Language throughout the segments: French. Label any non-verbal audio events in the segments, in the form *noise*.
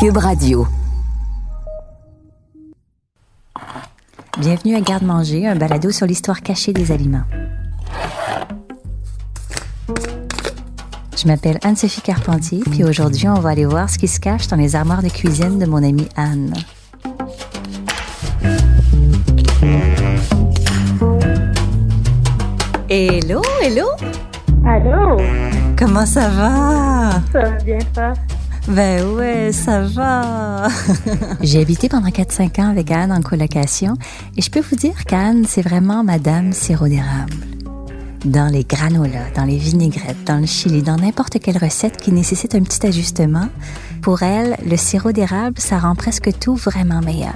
Cube Radio. Bienvenue à Garde-Manger, un balado sur l'histoire cachée des aliments. Je m'appelle Anne-Sophie Carpentier, puis aujourd'hui, on va aller voir ce qui se cache dans les armoires de cuisine de mon amie Anne. Hello, hello! Allô? Comment ça va? Ça va bien, ça? Ben ouais, ça va. *laughs* J'ai habité pendant 4-5 ans avec Anne en colocation et je peux vous dire qu'Anne, c'est vraiment Madame sirop d'érable. Dans les granolas, dans les vinaigrettes, dans le chili, dans n'importe quelle recette qui nécessite un petit ajustement, pour elle, le sirop d'érable, ça rend presque tout vraiment meilleur.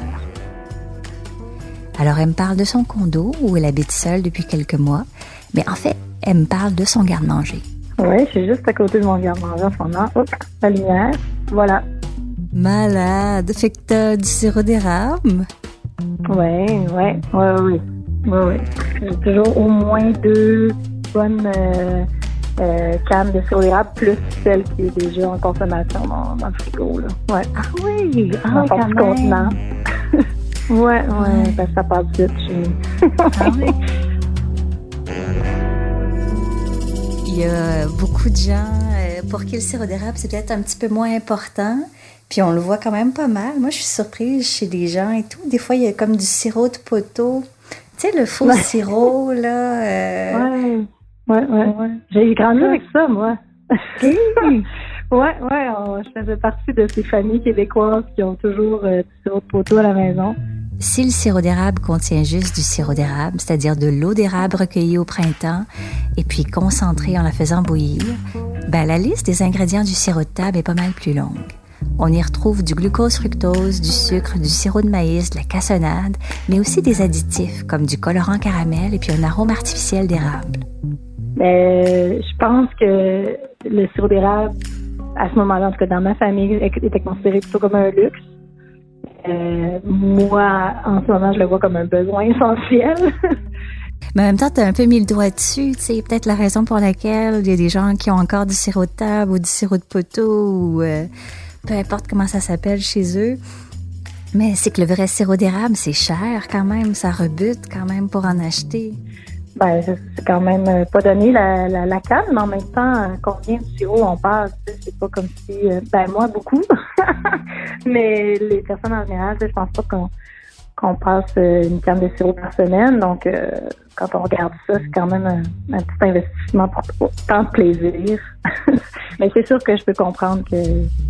Alors elle me parle de son condo où elle habite seule depuis quelques mois, mais en fait, elle me parle de son garde-manger. Oui, je suis juste à côté de mon garde-manger en ce moment. Hop, la lumière. Voilà. Malade! Fait que t'as du sirop d'érable? Oui, oui, oui, oui. Oui, oui. J'ai toujours au moins deux bonnes euh, euh, cannes de sirop d'érable, plus celle qui est déjà en consommation dans, dans le frigo. Là. Ouais. Ah oui! Ah, Dans quand du même. contenant. *laughs* ouais, ouais, parce que ça passe vite chez nous. Ah oui. *laughs* Il y a beaucoup de gens euh, pour qui le sirop d'érable, c'est peut-être un petit peu moins important. Puis on le voit quand même pas mal. Moi, je suis surprise chez des gens et tout. Des fois, il y a comme du sirop de poteau. Tu sais, le faux Ouais. sirop, là. *laughs* euh, Ouais, ouais, ouais. ouais. J'ai grandi avec ça, moi. *laughs* ouais, ouais, on- je faisais partie de ces familles québécoises qui ont toujours euh, du sirop de poteau à la maison. Si le sirop d'érable contient juste du sirop d'érable, c'est-à-dire de l'eau d'érable recueillie au printemps et puis concentrée en la faisant bouillir, ben la liste des ingrédients du sirop de table est pas mal plus longue. On y retrouve du glucose fructose, du sucre, du sirop de maïs, de la cassonade, mais aussi des additifs comme du colorant caramel et puis un arôme artificiel d'érable. Mais je pense que le sirop d'érable, à ce moment-là, en tout cas dans ma famille, était considéré plutôt comme un luxe. Euh, moi, en ce moment, je le vois comme un besoin essentiel. *laughs* Mais en même temps, tu un peu mis le doigt dessus. Sais, peut-être la raison pour laquelle il y a des gens qui ont encore du sirop de table ou du sirop de poteau ou euh, peu importe comment ça s'appelle chez eux. Mais c'est que le vrai sirop d'érable, c'est cher quand même. Ça rebute quand même pour en acheter. Ben, c'est quand même euh, pas donné la, la, la canne, mais en même temps, euh, combien de sirop on passe, c'est pas comme si, euh, ben moi beaucoup, *laughs* mais les personnes en général, je pense pas qu'on passe une canne de sirop par semaine, donc quand on regarde ça, c'est quand même un, petit investissement pour, tant de plaisir. *laughs* mais c'est sûr que je peux comprendre que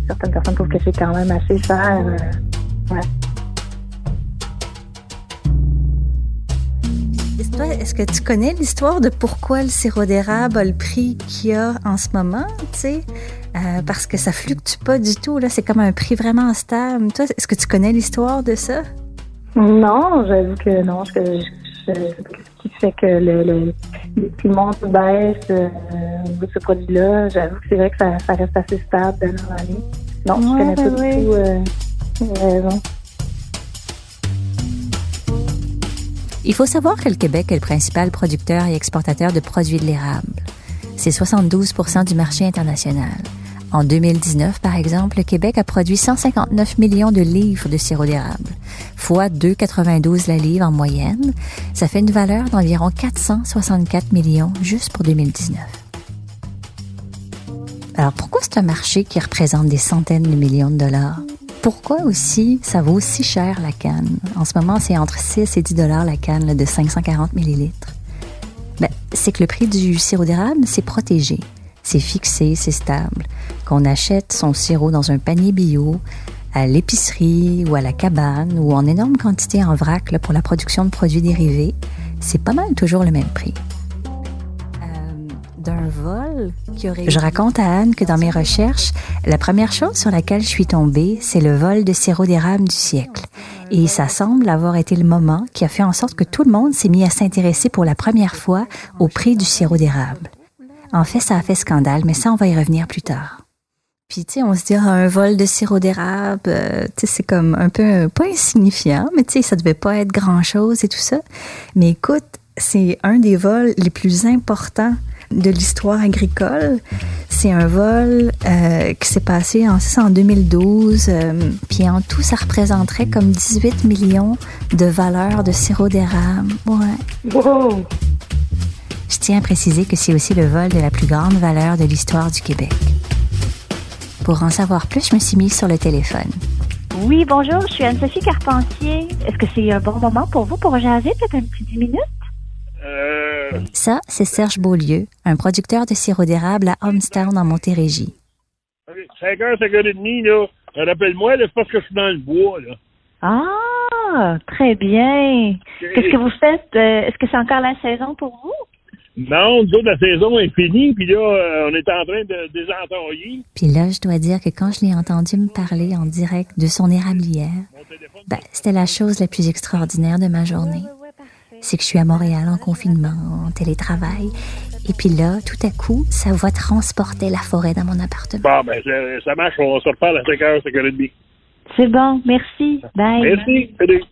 certaines personnes trouvent que c'est quand même assez cher. ouais. Toi, Est-ce que tu connais l'histoire de pourquoi le sirop d'érable a le prix qu'il y a en ce moment? tu sais? Euh, parce que ça fluctue pas du tout. là. C'est comme un prix vraiment stable. Toi, est-ce que tu connais l'histoire de ça? Non, j'avoue que non. Je, je, je, ce qui fait que le, le, les prix montent ou baissent euh, de ce produit-là, j'avoue que c'est vrai que ça, ça reste assez stable d'année en année. Non, je connais pas ouais. du tout euh, les raisons. Il faut savoir que le Québec est le principal producteur et exportateur de produits de l'érable. C'est 72% du marché international. En 2019, par exemple, le Québec a produit 159 millions de livres de sirop d'érable, fois 2,92 la livre en moyenne. Ça fait une valeur d'environ 464 millions juste pour 2019. Alors pourquoi c'est un marché qui représente des centaines de millions de dollars? Pourquoi aussi ça vaut si cher la canne? En ce moment, c'est entre 6 et 10 dollars la canne là, de 540 millilitres. Ben, c'est que le prix du sirop d'érable, c'est protégé. C'est fixé, c'est stable. Qu'on achète son sirop dans un panier bio, à l'épicerie ou à la cabane ou en énorme quantité en vrac là, pour la production de produits dérivés, c'est pas mal toujours le même prix. D'un vol qui aurait... Je raconte à Anne que dans mes recherches, la première chose sur laquelle je suis tombée, c'est le vol de sirop d'érable du siècle. Et ça semble avoir été le moment qui a fait en sorte que tout le monde s'est mis à s'intéresser pour la première fois au prix du sirop d'érable. En fait, ça a fait scandale, mais ça, on va y revenir plus tard. Puis, tu sais, on se dit, ah, un vol de sirop d'érable, euh, tu sais, c'est comme un peu, pas insignifiant, mais tu sais, ça devait pas être grand-chose et tout ça. Mais écoute, c'est un des vols les plus importants de l'histoire agricole. C'est un vol euh, qui s'est passé en, en 2012. Euh, puis en tout, ça représenterait comme 18 millions de valeurs de sirop d'érable. Ouais. Wow! Je tiens à préciser que c'est aussi le vol de la plus grande valeur de l'histoire du Québec. Pour en savoir plus, je me suis mise sur le téléphone. Oui, bonjour, je suis Anne-Sophie Carpentier. Est-ce que c'est un bon moment pour vous pour jaser, peut-être un petit 10 minutes? Euh... Ça, c'est Serge Beaulieu, un producteur de sirop d'érable à Homestown en Montérégie. 5h, 5h30, là. Rappelle-moi, c'est parce que je suis dans le bois, là. Ah, très bien. Qu'est-ce que vous faites? Euh, est-ce que c'est encore la saison pour vous? Non, nous autres, la saison est finie, puis là, euh, on est en train de désentailler. Puis là, je dois dire que quand je l'ai entendu me parler en direct de son érablière, ben, c'était la chose la plus extraordinaire de ma journée. C'est que je suis à Montréal en confinement, en télétravail, et puis là, tout à coup, sa voix transportait la forêt dans mon appartement. Bon, ben, ça marche, on se reparle à 5h, 5h30. C'est bon, merci. Bye. Merci, salut.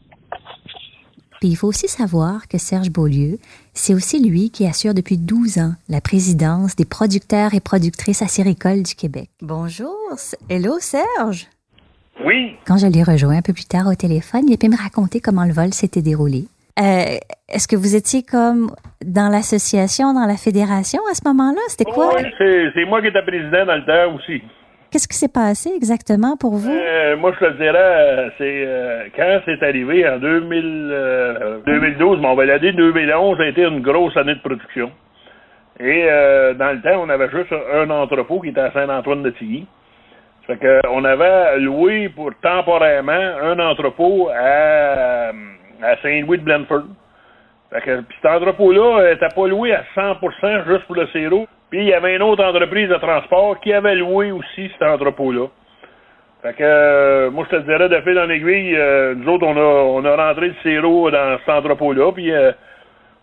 Puis il faut aussi savoir que Serge Beaulieu, c'est aussi lui qui assure depuis 12 ans la présidence des producteurs et productrices acéricoles du Québec. Bonjour. Hello, Serge. Oui. Quand je l'ai rejoint un peu plus tard au téléphone, il a pu me raconter comment le vol s'était déroulé. Euh, Est-ce que vous étiez comme dans l'association, dans la fédération à ce moment-là? C'était quoi? Oui, c'est moi qui étais président dans le temps aussi. Qu'est-ce qui s'est passé exactement pour vous? Euh, moi, je te dirais, euh, c'est euh, quand c'est arrivé en 2000, 2012, mais on va l'année 2011 a été une grosse année de production. Et dans le temps, on avait juste un entrepôt qui était à Saint-Antoine-de-Tilly. Ça fait que on avait loué pour temporairement un entrepôt à, à Saint-Louis de Blanford. Fait que, puis cet entrepôt-là n'était pas loué à 100% juste pour le sirop. Puis il y avait une autre entreprise de transport qui avait loué aussi cet entrepôt-là. Fait que euh, moi je te dirais de fil en aiguille, euh, nous autres on a on a rentré le sirop dans cet entrepôt-là, puis euh,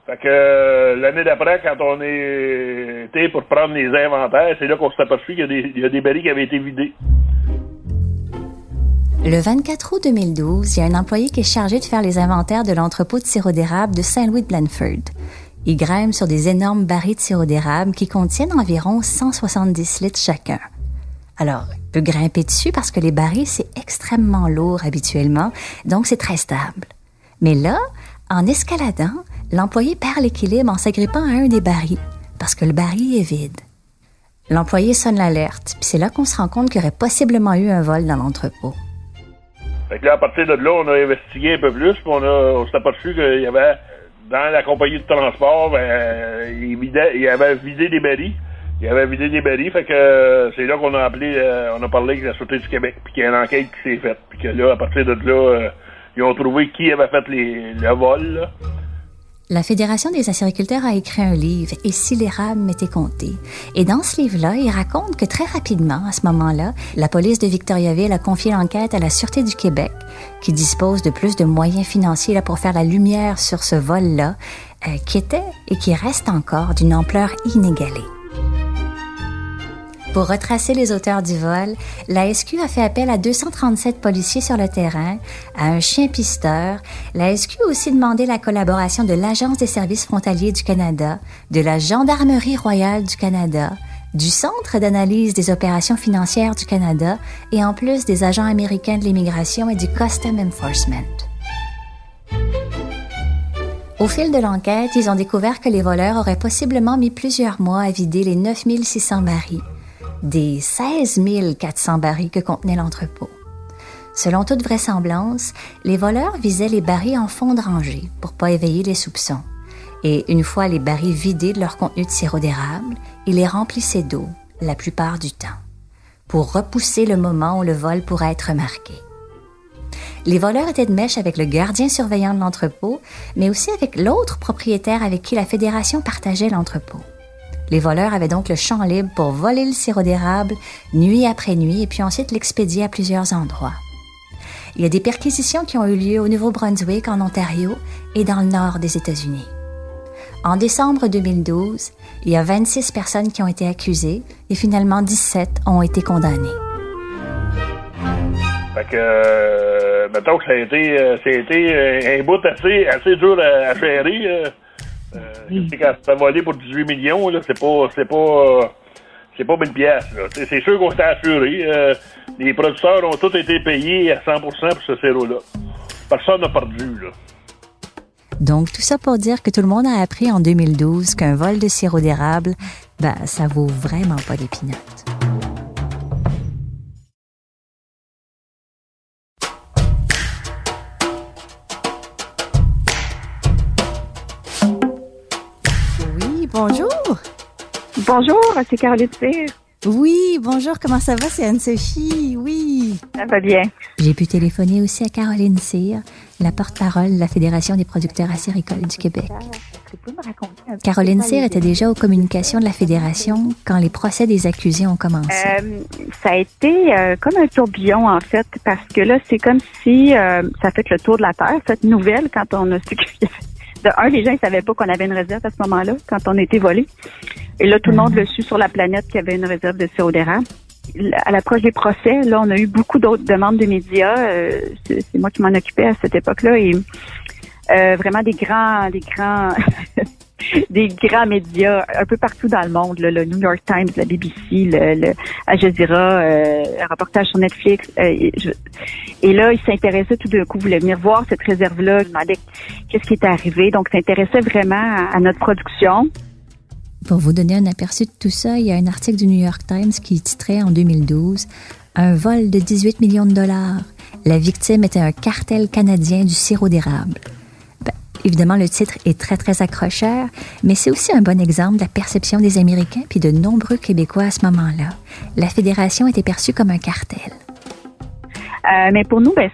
fait que l'année d'après, quand on est été pour prendre les inventaires, c'est là qu'on s'est aperçu qu'il y a des des barils qui avaient été vidés. Le 24 août 2012, il y a un employé qui est chargé de faire les inventaires de l'entrepôt de sirop d'érable de Saint-Louis de Blanford. Il grimpe sur des énormes barils de sirop d'érable qui contiennent environ 170 litres chacun. Alors, il peut grimper dessus parce que les barils, c'est extrêmement lourd habituellement, donc c'est très stable. Mais là, en escaladant, l'employé perd l'équilibre en s'agrippant à un des barils, parce que le baril est vide. L'employé sonne l'alerte, puis c'est là qu'on se rend compte qu'il y aurait possiblement eu un vol dans l'entrepôt. Fait que là, à partir de là, on a investigué un peu plus, puis on, a, on s'est aperçu qu'il y avait, dans la compagnie de transport, ben, il, vidait, il avait vidé des barils. Il avait vidé des barils, fait que c'est là qu'on a appelé, euh, on a parlé avec la Sûreté du Québec, puis qu'il y a une enquête qui s'est faite, puis que là, à partir de là, euh, ils ont trouvé qui avait fait les, le vol, là. La Fédération des acériculteurs a écrit un livre, Et si l'érable m'était compté. Et dans ce livre-là, il raconte que très rapidement, à ce moment-là, la police de Victoriaville a confié l'enquête à la Sûreté du Québec, qui dispose de plus de moyens financiers là, pour faire la lumière sur ce vol-là, euh, qui était et qui reste encore d'une ampleur inégalée. Pour retracer les auteurs du vol, la SQ a fait appel à 237 policiers sur le terrain, à un chien pisteur. La SQ a aussi demandé la collaboration de l'Agence des services frontaliers du Canada, de la Gendarmerie royale du Canada, du Centre d'analyse des opérations financières du Canada et en plus des agents américains de l'immigration et du Custom Enforcement. Au fil de l'enquête, ils ont découvert que les voleurs auraient possiblement mis plusieurs mois à vider les 9600 barils des 16 400 barils que contenait l'entrepôt. Selon toute vraisemblance, les voleurs visaient les barils en fond de rangée pour pas éveiller les soupçons. Et une fois les barils vidés de leur contenu de sirop d'érable, ils les remplissaient d'eau la plupart du temps, pour repousser le moment où le vol pourrait être remarqué. Les voleurs étaient de mèche avec le gardien surveillant de l'entrepôt, mais aussi avec l'autre propriétaire avec qui la fédération partageait l'entrepôt. Les voleurs avaient donc le champ libre pour voler le sirop d'érable nuit après nuit et puis ensuite l'expédier à plusieurs endroits. Il y a des perquisitions qui ont eu lieu au Nouveau-Brunswick, en Ontario et dans le nord des États-Unis. En décembre 2012, il y a 26 personnes qui ont été accusées et finalement 17 ont été condamnées. Fait que, euh, que ça a été, euh, euh, un bout assez, dur à, à. Euh, Quand volé pour 18 millions, là, c'est pas, c'est pas, c'est pas 1000 pièces. C'est sûr qu'on s'est assuré. Euh, les producteurs ont tous été payés à 100% pour ce sirop-là. Personne n'a perdu, là. Donc, tout ça pour dire que tout le monde a appris en 2012 qu'un vol de sirop d'érable, ben, ça vaut vraiment pas d'épinotes. Oui, Bonjour, c'est Caroline Cyr. Oui, bonjour, comment ça va? C'est Anne-Sophie, oui. Ça va bien. J'ai pu téléphoner aussi à Caroline Cyr, la porte-parole de la Fédération des producteurs acéricoles du Québec. Caroline Cyr était déjà aux communications de la Fédération quand les procès des accusés ont commencé. Euh, ça a été euh, comme un tourbillon, en fait, parce que là, c'est comme si euh, ça fait le tour de la Terre, cette nouvelle, quand on a su que... De un, les gens ne savaient pas qu'on avait une réserve à ce moment-là, quand on a été volé. Et là, tout le monde le su sur la planète qu'il y avait une réserve de sirop d'érable. À l'approche des procès, là, on a eu beaucoup d'autres demandes de médias. Euh, c'est moi qui m'en occupais à cette époque-là. Et euh, vraiment des grands, des grands, *laughs* des grands médias un peu partout dans le monde, le New York Times, la BBC, le, le Al Jazeera, euh, un reportage sur Netflix. et, et, là, ils s'intéressaient tout d'un coup, voulaient venir voir cette réserve-là, demandaient qu'est-ce qui était arrivé. Donc, s'intéressaient vraiment à notre production. Pour vous donner un aperçu de tout ça, il y a un article du New York Times qui titrait en 2012 Un vol de 18 millions de dollars. La victime était un cartel canadien du sirop d'érable. Ben, évidemment, le titre est très, très accrocheur, mais c'est aussi un bon exemple de la perception des Américains puis de nombreux Québécois à ce moment-là. La fédération était perçue comme un cartel. Euh, mais pour nous, ben,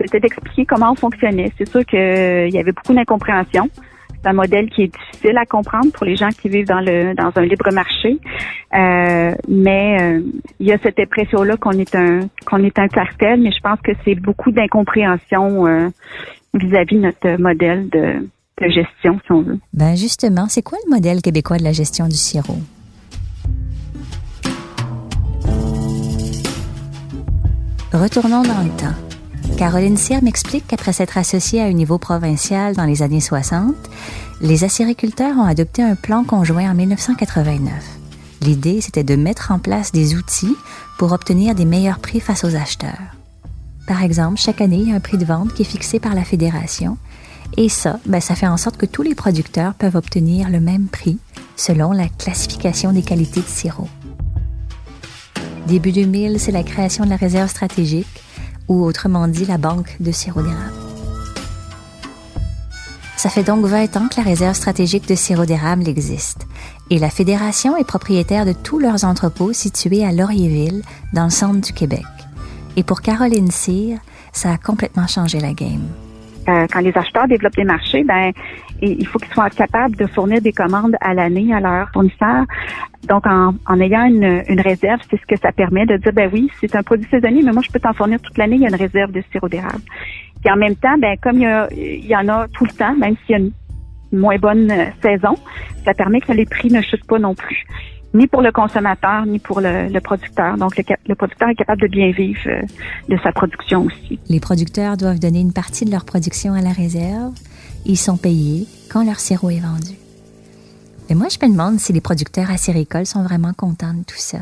c'était d'expliquer comment on fonctionnait. C'est sûr qu'il y avait beaucoup d'incompréhension. C'est un modèle qui est difficile à comprendre pour les gens qui vivent dans le dans un libre marché. Euh, mais euh, il y a cette impression-là qu'on est un qu'on est un cartel, mais je pense que c'est beaucoup d'incompréhension euh, vis-à-vis de notre modèle de, de gestion, si on veut. Ben justement, c'est quoi le modèle québécois de la gestion du sirop? Retournons dans le temps. Caroline Cyr m'explique qu'après s'être associée à un niveau provincial dans les années 60, les acériculteurs ont adopté un plan conjoint en 1989. L'idée, c'était de mettre en place des outils pour obtenir des meilleurs prix face aux acheteurs. Par exemple, chaque année, il y a un prix de vente qui est fixé par la fédération. Et ça, ben, ça fait en sorte que tous les producteurs peuvent obtenir le même prix selon la classification des qualités de sirop. Début 2000, c'est la création de la réserve stratégique ou autrement dit la banque de sirop d'érable. Ça fait donc 20 ans que la réserve stratégique de sirop d'érable existe et la fédération est propriétaire de tous leurs entrepôts situés à Laurierville, dans le centre du Québec. Et pour Caroline Cyr, ça a complètement changé la game. Euh, quand les acheteurs développent des marchés, ben il faut qu'ils soient capables de fournir des commandes à l'année à leurs fournisseurs. Donc, en, en ayant une, une réserve, c'est ce que ça permet de dire, ben oui, c'est un produit saisonnier, mais moi, je peux t'en fournir toute l'année, il y a une réserve de sirop d'érable. Puis en même temps, ben comme il y, a, il y en a tout le temps, même s'il y a une moins bonne euh, saison, ça permet que les prix ne chutent pas non plus ni pour le consommateur, ni pour le, producteur. Donc, le, producteur est capable de bien vivre euh, de sa production aussi. Les producteurs doivent donner une partie de leur production à la réserve. Ils sont payés quand leur sirop est vendu. Mais moi, je me demande si les producteurs acéricoles sont vraiment contents de tout ça.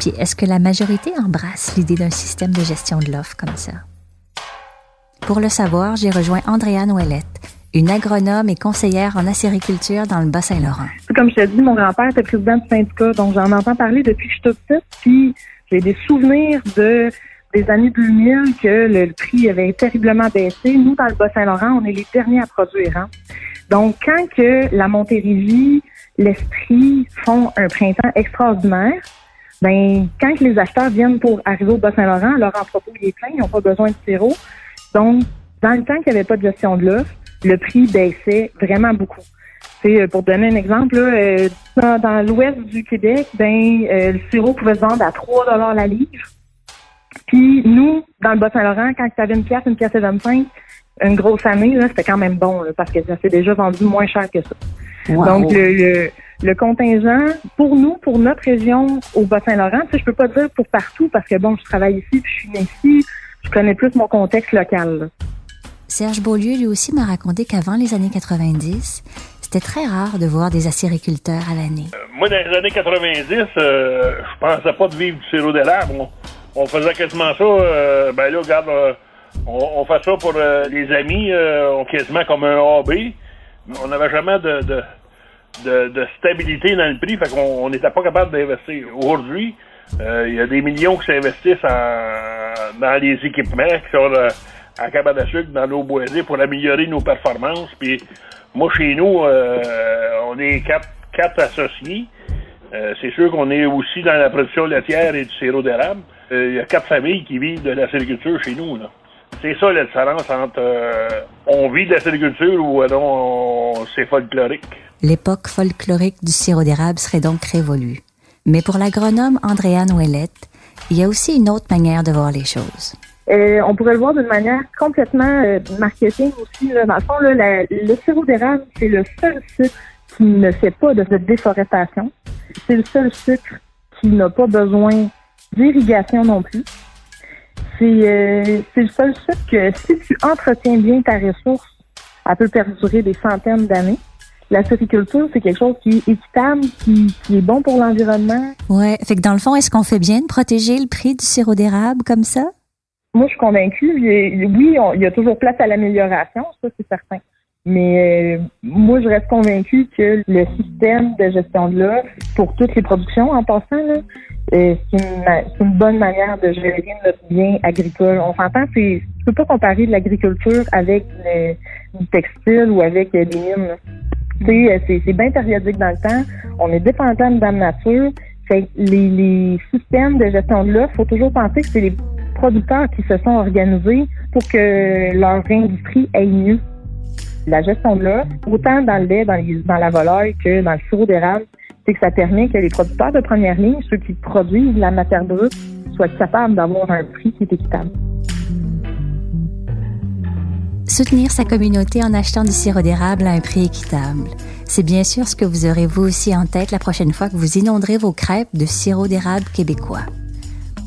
Puis, est-ce que la majorité embrasse l'idée d'un système de gestion de l'offre comme ça? Pour le savoir, j'ai rejoint Andréane Ouellette, une agronome et conseillère en acériculture dans le Bas-Saint-Laurent. Comme je te dis, mon grand-père était président du syndicat, donc j'en entends parler depuis que je suis toute petite, puis j'ai des souvenirs de des années 2000 que le prix avait terriblement baissé. Nous, dans le Bas-Saint-Laurent, on est les derniers à produire. Hein? Donc, quand que la Montérégie, l'Esprit font un printemps extraordinaire, ben quand les acheteurs viennent pour arriver au Bas-Saint-Laurent, leur entrepôt est plein, ils n'ont pas besoin de sirop. Donc, dans le temps qu'il n'y avait pas de gestion de l'offre, le prix baissait vraiment beaucoup. C'est pour donner un exemple, euh, dans, l'ouest du Québec, ben euh, le sirop pouvait se vendre à 3 dollars la livre. Puis nous, dans le Bas-Saint-Laurent, quand tu avais une pièce, une pièce et 25, une grosse année, c'était quand même bon parce que ça s'est déjà vendu moins cher que ça. Donc le, le, contingent, pour nous, pour notre région au Bas-Saint-Laurent, je peux pas dire pour partout parce que bon, je travaille ici, puis je suis née ici, je connais plus mon contexte local. Serge Beaulieu, lui aussi, m'a raconté qu'avant les années 90, c'était très rare de voir des acériculteurs à l'année. Euh, moi, dans les années 90, euh, je pensais pas de vivre du sirop d'érable. On, on, faisait quasiment ça. Euh, ben là, regarde, euh, on, on, fait ça pour les amis, on quasiment comme un hobby. On n'avait jamais de, stabilité dans le prix, fait qu'on n'était pas capable d'investir. Aujourd'hui, il y a des millions qui s'investissent en, dans les équipements qui sont à cabane à sucre dans nos boisés pour améliorer nos performances. Puis moi, chez nous, euh, on est quatre, associés. Euh, c'est sûr qu'on est aussi dans la production laitière et du sirop d'érable. Euh, il y a quatre familles qui vivent de la sériculture chez nous. C'est ça la différence entre on vit de la sériculture ou non c'est folklorique. L'époque folklorique du sirop d'érable serait donc révolue. Mais pour l'agronome Andréane Ouellette, il y a aussi une autre manière de voir les choses. Euh, on pourrait le voir d'une manière complètement euh, marketing aussi. Dans le fond, là, le sirop d'érable, c'est le seul sucre qui ne fait pas de déforestation. C'est le seul sucre qui n'a pas besoin d'irrigation non plus. C'est euh, le seul sucre que si tu entretiens bien ta ressource, elle peut perdurer des centaines d'années. La sériculture, c'est quelque chose qui est équitable, qui, qui est bon pour l'environnement. Ouais, fait que dans le fond, est-ce qu'on fait bien de protéger le prix du sirop d'érable comme ça? Moi, je suis convaincue. Oui, il y a toujours place à l'amélioration, ça c'est certain. Mais euh, moi, je reste convaincue que le système de gestion de l'offre, pour toutes les productions en passant, euh, c'est une, une, bonne manière de gérer notre bien agricole. On s'entend, tu peux pas comparer de l'agriculture avec du textile ou avec euh, des mines. C'est, c'est bien périodique dans le temps. On est dépendant de la nature. Fait les, les systèmes de gestion de l'offre, faut toujours penser que c'est les producteurs qui se sont organisés pour que leur industrie aille mieux. La gestion de l'offre, autant dans le lait, dans, dans la volaille que dans le sirop d'érable, c'est que ça permet que les producteurs de première ligne, ceux qui produisent la matière brute, soient capables d'avoir un prix qui est équitable. Soutenir sa communauté en achetant du sirop d'érable à un prix équitable. C'est bien sûr ce que vous aurez vous aussi en tête la prochaine fois que vous inonderez vos crêpes de sirop d'érable québécois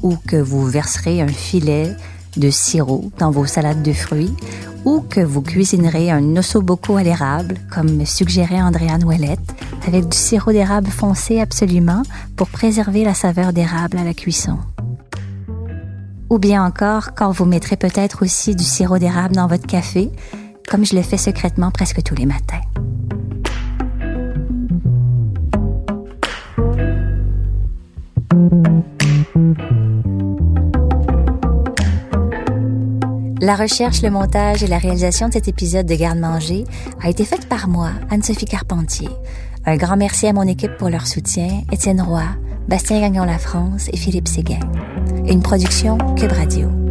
ou que vous verserez un filet de sirop dans vos salades de fruits ou que vous cuisinerez un ossobuco à l'érable, comme suggérait Andréane Ouellette, avec du sirop d'érable foncé absolument pour préserver la saveur d'érable à la cuisson. Ou bien encore quand vous mettrez peut-être aussi du sirop d'érable dans votre café, comme je le fais secrètement presque tous les matins. La recherche, le montage et la réalisation de cet épisode de Garde-Manger a été faite par moi, Anne-Sophie Carpentier. Un grand merci à mon équipe pour leur soutien, Étienne Roy, Bastien Gagnon La France et Philippe Séguin. Une production Cube Radio.